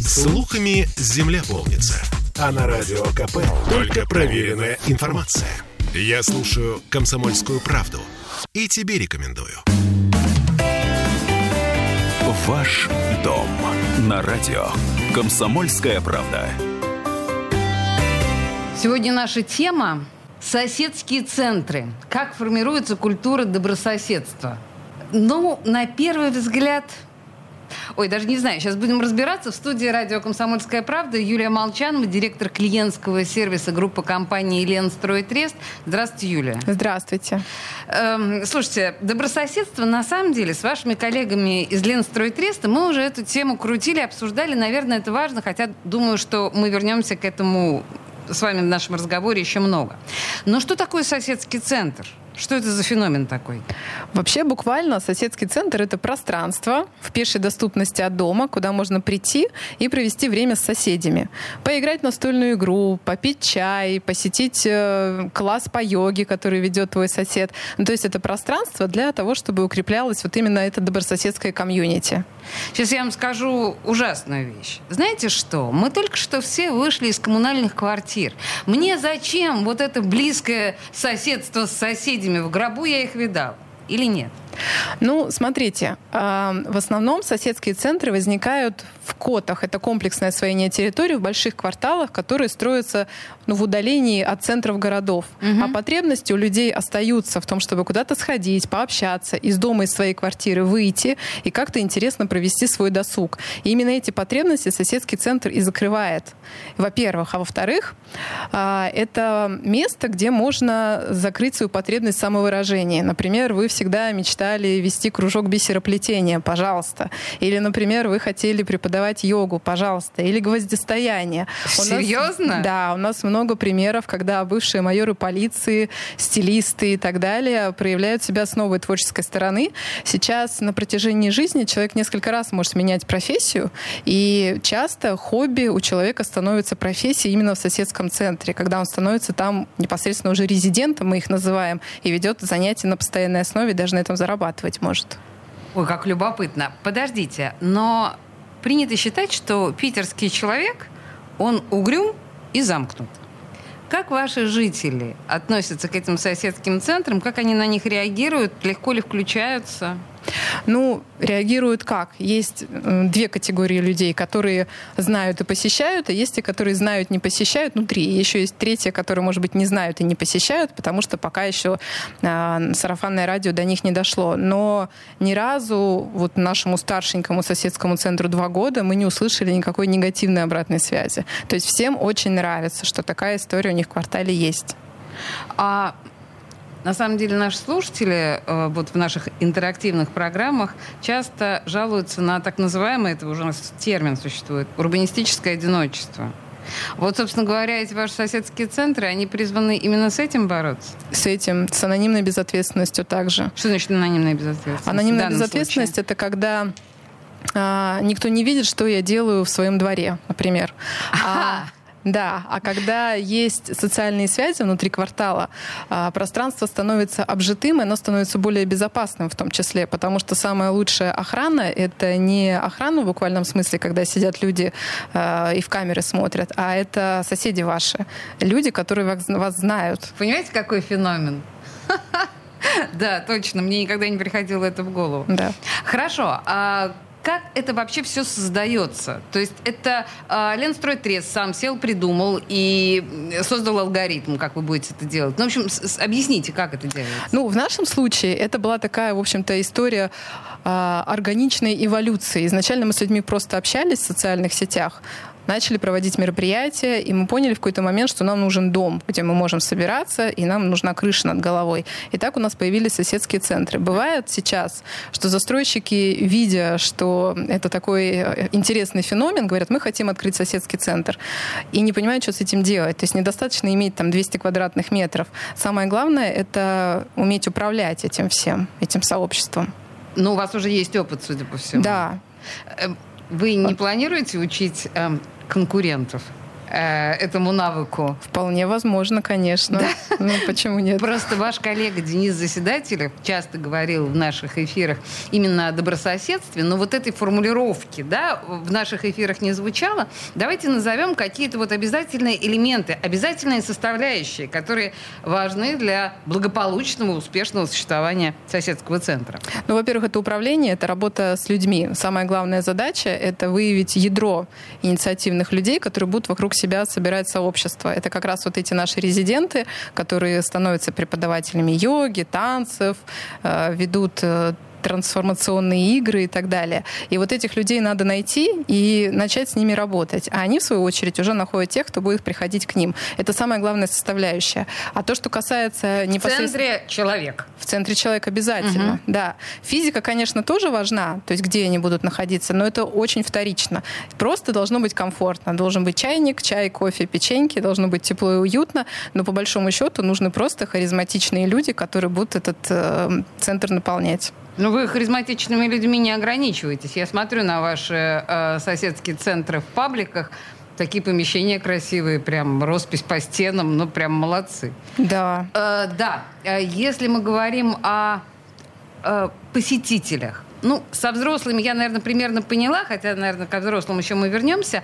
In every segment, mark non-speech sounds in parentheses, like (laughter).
Слухами земля полнится. А на радио КП только проверенная информация. Я слушаю «Комсомольскую правду» и тебе рекомендую. Ваш дом на радио. Комсомольская правда. Сегодня наша тема – соседские центры. Как формируется культура добрососедства? Ну, на первый взгляд, Ой, даже не знаю, сейчас будем разбираться. В студии радио «Комсомольская правда» Юлия Молчанова, директор клиентского сервиса группы компании «Елен Стройтрест». Здравствуйте, Юлия. Здравствуйте. Эм, слушайте, добрососедство, на самом деле, с вашими коллегами из «Лен Стройтреста» мы уже эту тему крутили, обсуждали. Наверное, это важно, хотя думаю, что мы вернемся к этому с вами в нашем разговоре еще много. Но что такое соседский центр? Что это за феномен такой? Вообще, буквально соседский центр — это пространство в пешей доступности от дома, куда можно прийти и провести время с соседями. Поиграть в настольную игру, попить чай, посетить э, класс по йоге, который ведет твой сосед. Ну, то есть это пространство для того, чтобы укреплялось вот именно это добрососедское комьюнити. Сейчас я вам скажу ужасную вещь. Знаете что? Мы только что все вышли из коммунальных квартир. Мне зачем вот это близкое соседство с соседями? Людьми в гробу я их видал или нет? Ну, смотрите, в основном соседские центры возникают в котах. Это комплексное освоение территории в больших кварталах, которые строятся ну, в удалении от центров городов. Угу. А потребности у людей остаются в том, чтобы куда-то сходить, пообщаться, из дома, из своей квартиры выйти и как-то интересно провести свой досуг. И именно эти потребности соседский центр и закрывает. Во-первых. А во-вторых, а, это место, где можно закрыть свою потребность самовыражения. Например, вы всегда мечтаете мечтали вести кружок бисероплетения, пожалуйста. Или, например, вы хотели преподавать йогу, пожалуйста. Или гвоздистояние. Серьезно? Нас, да, у нас много примеров, когда бывшие майоры полиции, стилисты и так далее проявляют себя с новой творческой стороны. Сейчас на протяжении жизни человек несколько раз может менять профессию, и часто хобби у человека становится профессией именно в соседском центре, когда он становится там непосредственно уже резидентом, мы их называем, и ведет занятия на постоянной основе, даже на этом зарабатывает зарабатывать может. Ой, как любопытно. Подождите, но принято считать, что питерский человек, он угрюм и замкнут. Как ваши жители относятся к этим соседским центрам? Как они на них реагируют? Легко ли включаются? Ну, реагируют как? Есть две категории людей, которые знают и посещают, а есть те, которые знают, не посещают. Ну, три. Еще есть третья, которые, может быть, не знают и не посещают, потому что пока еще э, сарафанное радио до них не дошло. Но ни разу вот нашему старшенькому соседскому центру два года мы не услышали никакой негативной обратной связи. То есть всем очень нравится, что такая история у них в квартале есть. А на самом деле наши слушатели э, вот в наших интерактивных программах часто жалуются на так называемое, это уже у нас термин существует, урбанистическое одиночество. Вот, собственно говоря, эти ваши соседские центры, они призваны именно с этим бороться? С этим, с анонимной безответственностью также. Что значит анонимная безответственность? Анонимная безответственность случае? это когда а, никто не видит, что я делаю в своем дворе, например. А, да, а когда есть социальные связи внутри квартала, а, пространство становится обжитым, и оно становится более безопасным в том числе, потому что самая лучшая охрана — это не охрана в буквальном смысле, когда сидят люди а, и в камеры смотрят, а это соседи ваши, люди, которые вас знают. Понимаете, какой феномен? (laughs) Да, точно, мне никогда не приходило это в голову. Да. Хорошо, а как это вообще все создается? То есть это э, Ленстройтрест сам сел, придумал и создал алгоритм, как вы будете это делать. Ну, в общем, с, объясните, как это делается. Ну, в нашем случае это была такая, в общем-то, история э, органичной эволюции. Изначально мы с людьми просто общались в социальных сетях, начали проводить мероприятия, и мы поняли в какой-то момент, что нам нужен дом, где мы можем собираться, и нам нужна крыша над головой. И так у нас появились соседские центры. Бывает сейчас, что застройщики, видя, что это такой э, интересный феномен, говорят, мы хотим открыть соседский центр, и не понимают, что с этим делать. То есть недостаточно иметь там 200 квадратных метров. Самое главное — это уметь управлять этим всем, этим сообществом. Ну, у вас уже есть опыт, судя по всему. Да. Э, вы не планируете учить эм, конкурентов? Э, этому навыку? Вполне возможно, конечно. Да? Ну, почему нет? Просто ваш коллега Денис Заседателев часто говорил в наших эфирах именно о добрососедстве, но вот этой формулировки да, в наших эфирах не звучало. Давайте назовем какие-то вот обязательные элементы, обязательные составляющие, которые важны для благополучного, успешного существования соседского центра. Ну, во-первых, это управление, это работа с людьми. Самая главная задача — это выявить ядро инициативных людей, которые будут вокруг себя собирать сообщество. Это как раз вот эти наши резиденты, которые становятся преподавателями йоги, танцев, э, ведут э, трансформационные игры и так далее. И вот этих людей надо найти и начать с ними работать. А они, в свою очередь, уже находят тех, кто будет приходить к ним. Это самая главная составляющая. А то, что касается непосредственно... В центре человек. В центре человек обязательно, угу. да. Физика, конечно, тоже важна, то есть где они будут находиться, но это очень вторично. Просто должно быть комфортно. Должен быть чайник, чай, кофе, печеньки, должно быть тепло и уютно, но по большому счету нужны просто харизматичные люди, которые будут этот э, центр наполнять. Ну, вы харизматичными людьми не ограничиваетесь. Я смотрю на ваши э, соседские центры в пабликах. Такие помещения красивые, прям роспись по стенам, ну, прям молодцы. Да. Э, да. Э, если мы говорим о э, посетителях, ну, со взрослыми я, наверное, примерно поняла, хотя, наверное, ко взрослым еще мы вернемся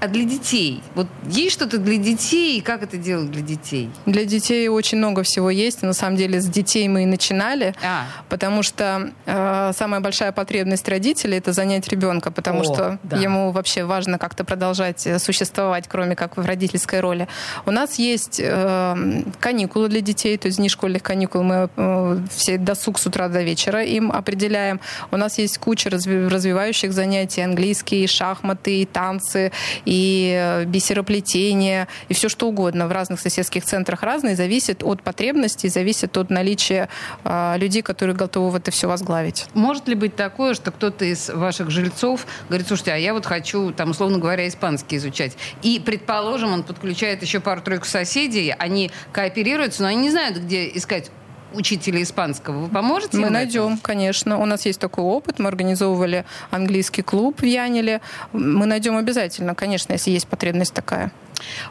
а для детей? Вот есть что-то для детей, и как это делать для детей? Для детей очень много всего есть. на самом деле с детей мы и начинали, а. потому что э, самая большая потребность родителей это занять ребенка, потому О, что да. ему вообще важно как-то продолжать э, существовать, кроме как в родительской роли. У нас есть э, каникулы для детей, то есть не школьных каникул, мы э, все досуг с утра до вечера им определяем. У нас есть куча развивающих занятий, английские, шахматы, танцы, и э, бисероплетение, и все что угодно в разных соседских центрах разные, зависит от потребностей, зависит от наличия э, людей, которые готовы в это все возглавить. Может ли быть такое, что кто-то из ваших жильцов говорит, слушайте, а я вот хочу, там, условно говоря, испанский изучать. И, предположим, он подключает еще пару-тройку соседей, они кооперируются, но они не знают, где искать учителя испанского. Вы поможете? Мы найдем, конечно. У нас есть такой опыт. Мы организовывали английский клуб в Янеле. Мы найдем обязательно, конечно, если есть потребность такая.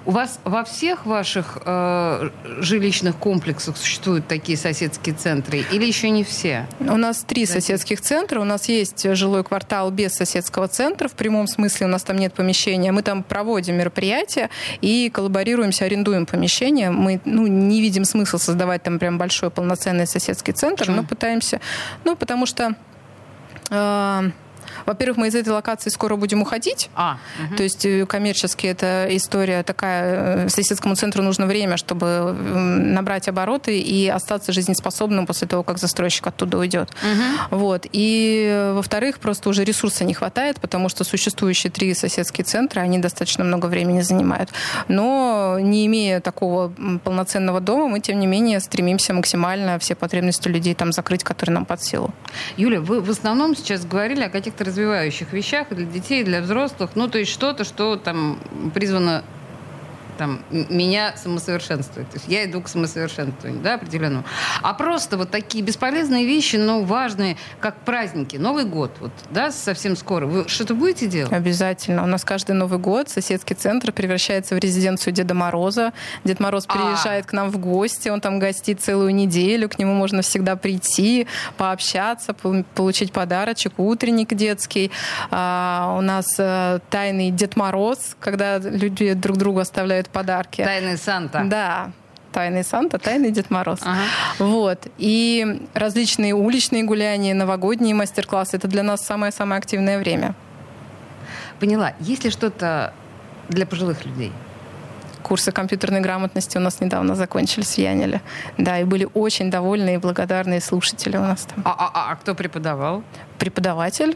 У вас во всех ваших э, жилищных комплексах существуют такие соседские центры или еще не все? У нас три Знаете? соседских центра. У нас есть жилой квартал без соседского центра. В прямом смысле у нас там нет помещения. Мы там проводим мероприятия и коллаборируемся, арендуем помещение. Мы ну, не видим смысла создавать там прям большой полноценный соседский центр, Почему? но пытаемся... Ну, потому что... Э, во-первых, мы из этой локации скоро будем уходить. А, угу. То есть э, коммерчески эта история такая. Э, соседскому центру нужно время, чтобы набрать обороты и остаться жизнеспособным после того, как застройщик оттуда уйдет. Угу. Вот. И, э, во-вторых, просто уже ресурса не хватает, потому что существующие три соседские центра, они достаточно много времени занимают. Но не имея такого полноценного дома, мы, тем не менее, стремимся максимально все потребности людей там закрыть, которые нам под силу. Юля, вы в основном сейчас говорили о каких-то развивающих вещах для детей, для взрослых. Ну, то есть что-то, что там призвано там, меня самосовершенствовать. То есть я иду к самосовершенствованию, да, определенному. А просто вот такие бесполезные вещи, но важные, как праздники, Новый год, вот, да, совсем скоро. Вы что-то будете делать? Обязательно. У нас каждый Новый год соседский центр превращается в резиденцию Деда Мороза. Дед Мороз а. приезжает а. к нам в гости, он там гостит целую неделю, к нему можно всегда прийти, пообщаться, получить подарочек, утренник детский. А, у нас а, тайный Дед Мороз, когда люди друг другу оставляют раздает подарки. Тайный Санта. Да, Тайный Санта, Тайный Дед Мороз. Ага. Вот. И различные уличные гуляния, новогодние мастер-классы — это для нас самое-самое активное время. Поняла. Есть ли что-то для пожилых людей? Курсы компьютерной грамотности у нас недавно закончились в Янеле. Да, и были очень довольные и благодарные слушатели у нас там. А, а, а, а кто преподавал? Преподаватель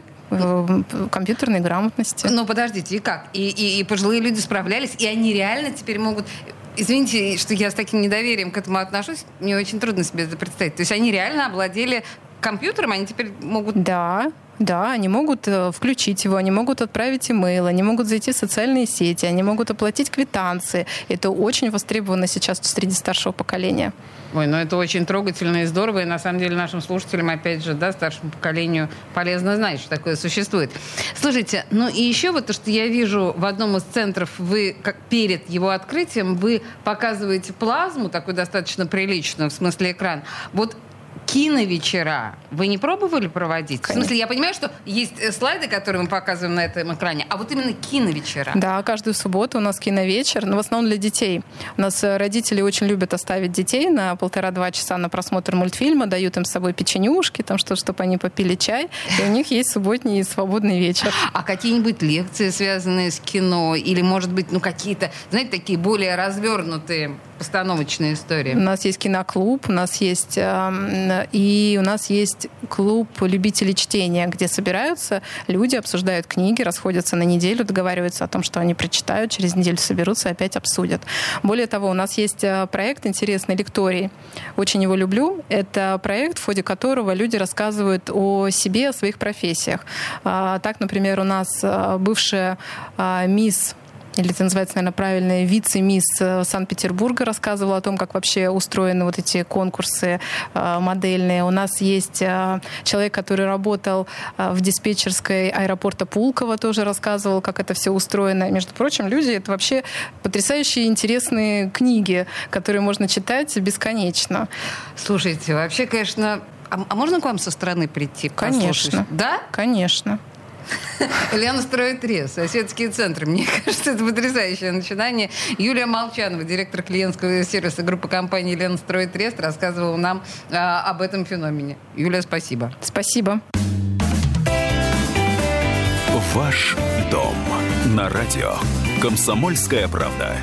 компьютерной грамотности. Ну, подождите, и как? И, и, и пожилые люди справлялись, и они реально теперь могут... Извините, что я с таким недоверием к этому отношусь. Мне очень трудно себе это представить. То есть они реально обладали компьютером, они теперь могут... Да, Да, они могут э, включить его, они могут отправить имейл, они могут зайти в социальные сети, они могут оплатить квитанции. Это очень востребовано сейчас среди старшего поколения. Ой, ну это очень трогательно и здорово, и на самом деле нашим слушателям, опять же, да, старшему поколению полезно знать, что такое существует. Слушайте, ну и еще вот то, что я вижу в одном из центров, вы как перед его открытием, вы показываете плазму, такую достаточно приличную, в смысле экран. Вот киновечера вы не пробовали проводить? Конечно. В смысле, я понимаю, что есть э, слайды, которые мы показываем на этом экране, а вот именно киновечера. Да, каждую субботу у нас киновечер, но в основном для детей. У нас э, родители очень любят оставить детей на полтора-два часа на просмотр мультфильма, дают им с собой печенюшки, там что, чтобы они попили чай, и у них есть субботний свободный вечер. А какие-нибудь лекции, связанные с кино, или, может быть, ну какие-то, знаете, такие более развернутые постановочные истории? У нас есть киноклуб, у нас есть э, и у нас есть клуб любителей чтения, где собираются люди, обсуждают книги, расходятся на неделю, договариваются о том, что они прочитают, через неделю соберутся и опять обсудят. Более того, у нас есть э, проект интересный лекторий. Очень его люблю. Это проект, в ходе которого люди рассказывают о себе, о своих профессиях. А, так, например, у нас э, бывшая а, мисс или это называется, наверное, правильно, вице-мисс э, Санкт-Петербурга рассказывала о том, как вообще устроены вот эти конкурсы э, модельные. У нас есть э, человек, который работал в диспетчерской аэропорта Пулково, тоже рассказывал, как это все устроено. Между прочим, люди — это вообще потрясающие интересные книги, которые можно читать бесконечно. Слушайте, вообще, конечно, а, а можно к вам со стороны прийти? Конечно. Да? Конечно. Лена строит рез, соседские центры. Мне (laughs) кажется, это потрясающее начинание. Юлия Молчанова, директор клиентского сервиса группы компании Лена строит рез, рассказывала нам а, об этом феномене. Юлия, спасибо. Спасибо. Ваш дом на радио. Комсомольская правда.